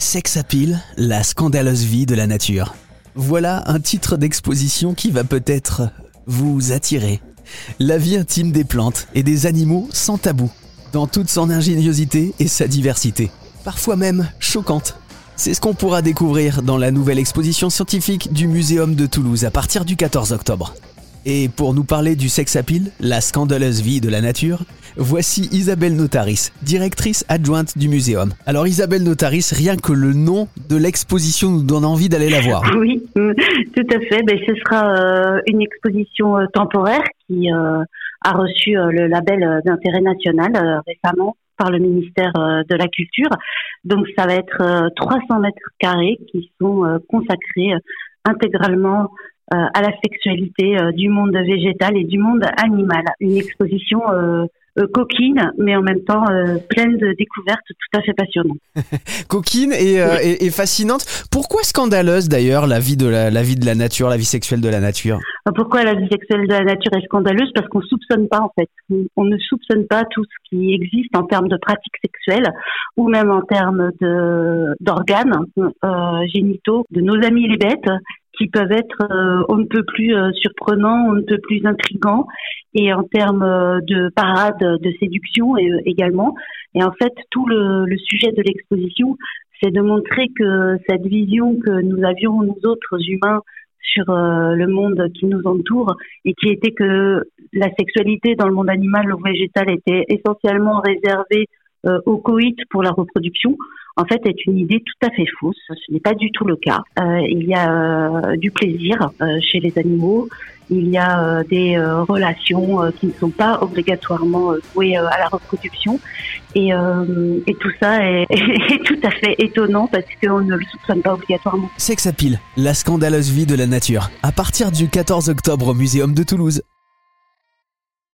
Sex Appeal, la scandaleuse vie de la nature. Voilà un titre d'exposition qui va peut-être vous attirer. La vie intime des plantes et des animaux sans tabou, dans toute son ingéniosité et sa diversité, parfois même choquante. C'est ce qu'on pourra découvrir dans la nouvelle exposition scientifique du Muséum de Toulouse à partir du 14 octobre. Et pour nous parler du sex appeal, la scandaleuse vie de la nature, voici Isabelle Notaris, directrice adjointe du muséum. Alors Isabelle Notaris, rien que le nom de l'exposition nous donne envie d'aller la voir. Oui, mm, tout à fait. Ben, ce sera euh, une exposition euh, temporaire qui euh, a reçu le label d'intérêt national récemment par le ministère de la Culture. Donc ça va être 300 mètres carrés qui sont consacrés intégralement euh, à la sexualité euh, du monde végétal et du monde animal. Une exposition euh, coquine, mais en même temps pleine de découvertes tout à fait passionnantes. coquine et, et, fascinante. Pourquoi scandaleuse d'ailleurs la vie de la, la, vie de la nature, la vie sexuelle de la nature? Pourquoi la vie sexuelle de la nature est scandaleuse? Parce qu'on soupçonne pas en fait. On, ne soupçonne pas tout ce qui existe en termes de pratiques sexuelles ou même en termes de d'organes génitaux de nos amis les bêtes qui peuvent être euh, on ne peut plus euh, surprenants, on ne peut plus intrigants, et en termes euh, de parade de séduction également. Et en fait, tout le, le sujet de l'exposition, c'est de montrer que cette vision que nous avions nous autres humains sur le monde qui nous entoure et qui était que la sexualité dans le monde animal ou végétal était essentiellement réservée au coït pour la reproduction, en fait, est une idée tout à fait fausse. Ce n'est pas du tout le cas. Euh, il y a euh, du plaisir euh, chez les animaux. Il y a des relations qui ne sont pas obligatoirement vouées à la reproduction. Et, et tout ça est, est, tout à fait étonnant parce qu'on ne le soupçonne pas obligatoirement. Sex Appeal, la scandaleuse vie de la nature. À partir du 14 octobre au Muséum de Toulouse.